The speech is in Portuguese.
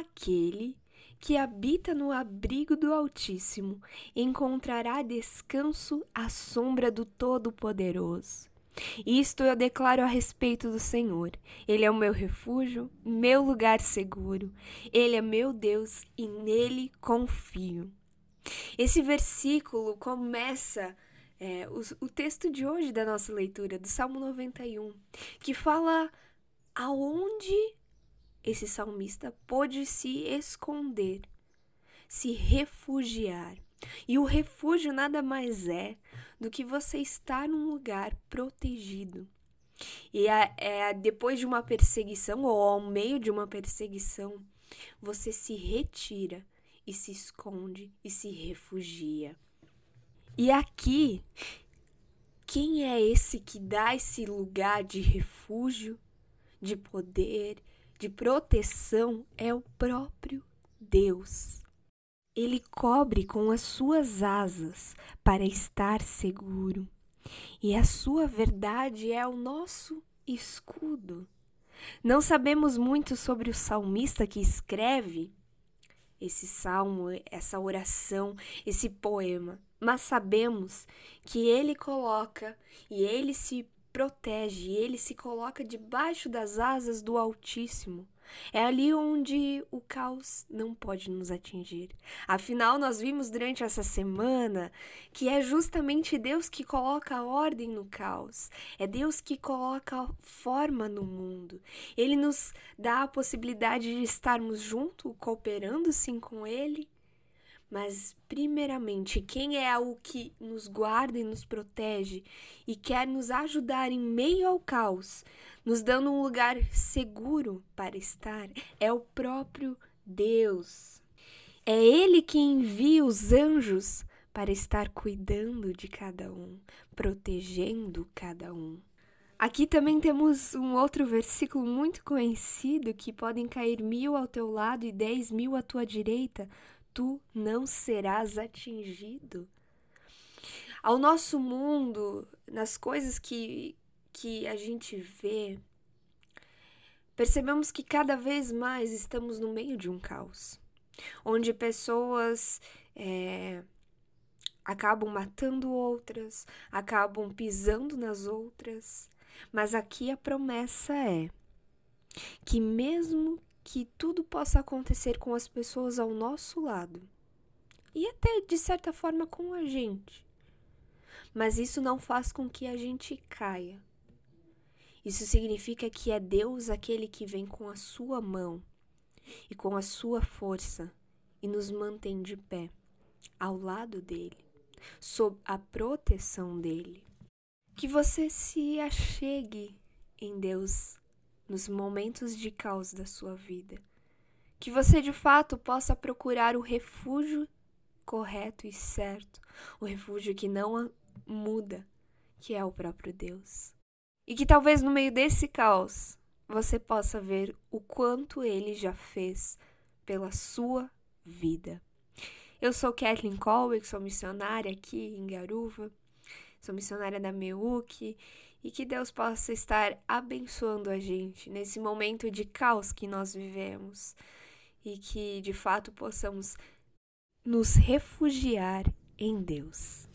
Aquele que habita no abrigo do Altíssimo encontrará descanso à sombra do Todo-Poderoso. Isto eu declaro a respeito do Senhor. Ele é o meu refúgio, meu lugar seguro. Ele é meu Deus e nele confio. Esse versículo começa é, o, o texto de hoje da nossa leitura, do Salmo 91, que fala aonde esse salmista pôde se esconder, se refugiar. E o refúgio nada mais é do que você estar num lugar protegido. E é, depois de uma perseguição, ou ao meio de uma perseguição, você se retira e se esconde e se refugia. E aqui, quem é esse que dá esse lugar de refúgio, de poder, de proteção é o próprio Deus. Ele cobre com as suas asas para estar seguro, e a sua verdade é o nosso escudo. Não sabemos muito sobre o salmista que escreve esse salmo, essa oração, esse poema, mas sabemos que ele coloca e ele se protege ele se coloca debaixo das asas do Altíssimo. É ali onde o caos não pode nos atingir. Afinal, nós vimos durante essa semana que é justamente Deus que coloca ordem no caos. É Deus que coloca forma no mundo. Ele nos dá a possibilidade de estarmos junto, cooperando sim com Ele, mas, primeiramente, quem é o que nos guarda e nos protege e quer nos ajudar em meio ao caos, nos dando um lugar seguro para estar, é o próprio Deus. É Ele que envia os anjos para estar cuidando de cada um, protegendo cada um. Aqui também temos um outro versículo muito conhecido que podem cair mil ao teu lado e dez mil à tua direita, tu não serás atingido. Ao nosso mundo, nas coisas que, que a gente vê, percebemos que cada vez mais estamos no meio de um caos, onde pessoas é, acabam matando outras, acabam pisando nas outras, mas aqui a promessa é que, mesmo que tudo possa acontecer com as pessoas ao nosso lado e até de certa forma com a gente. Mas isso não faz com que a gente caia. Isso significa que é Deus aquele que vem com a sua mão e com a sua força e nos mantém de pé, ao lado dele, sob a proteção dele. Que você se achegue em Deus nos momentos de caos da sua vida. Que você de fato possa procurar o refúgio correto e certo, o refúgio que não muda, que é o próprio Deus. E que talvez no meio desse caos você possa ver o quanto ele já fez pela sua vida. Eu sou Kathleen Colwick, sou missionária aqui em Garuva, sou missionária da MEUC e que Deus possa estar abençoando a gente nesse momento de caos que nós vivemos e que de fato possamos nos refugiar em Deus.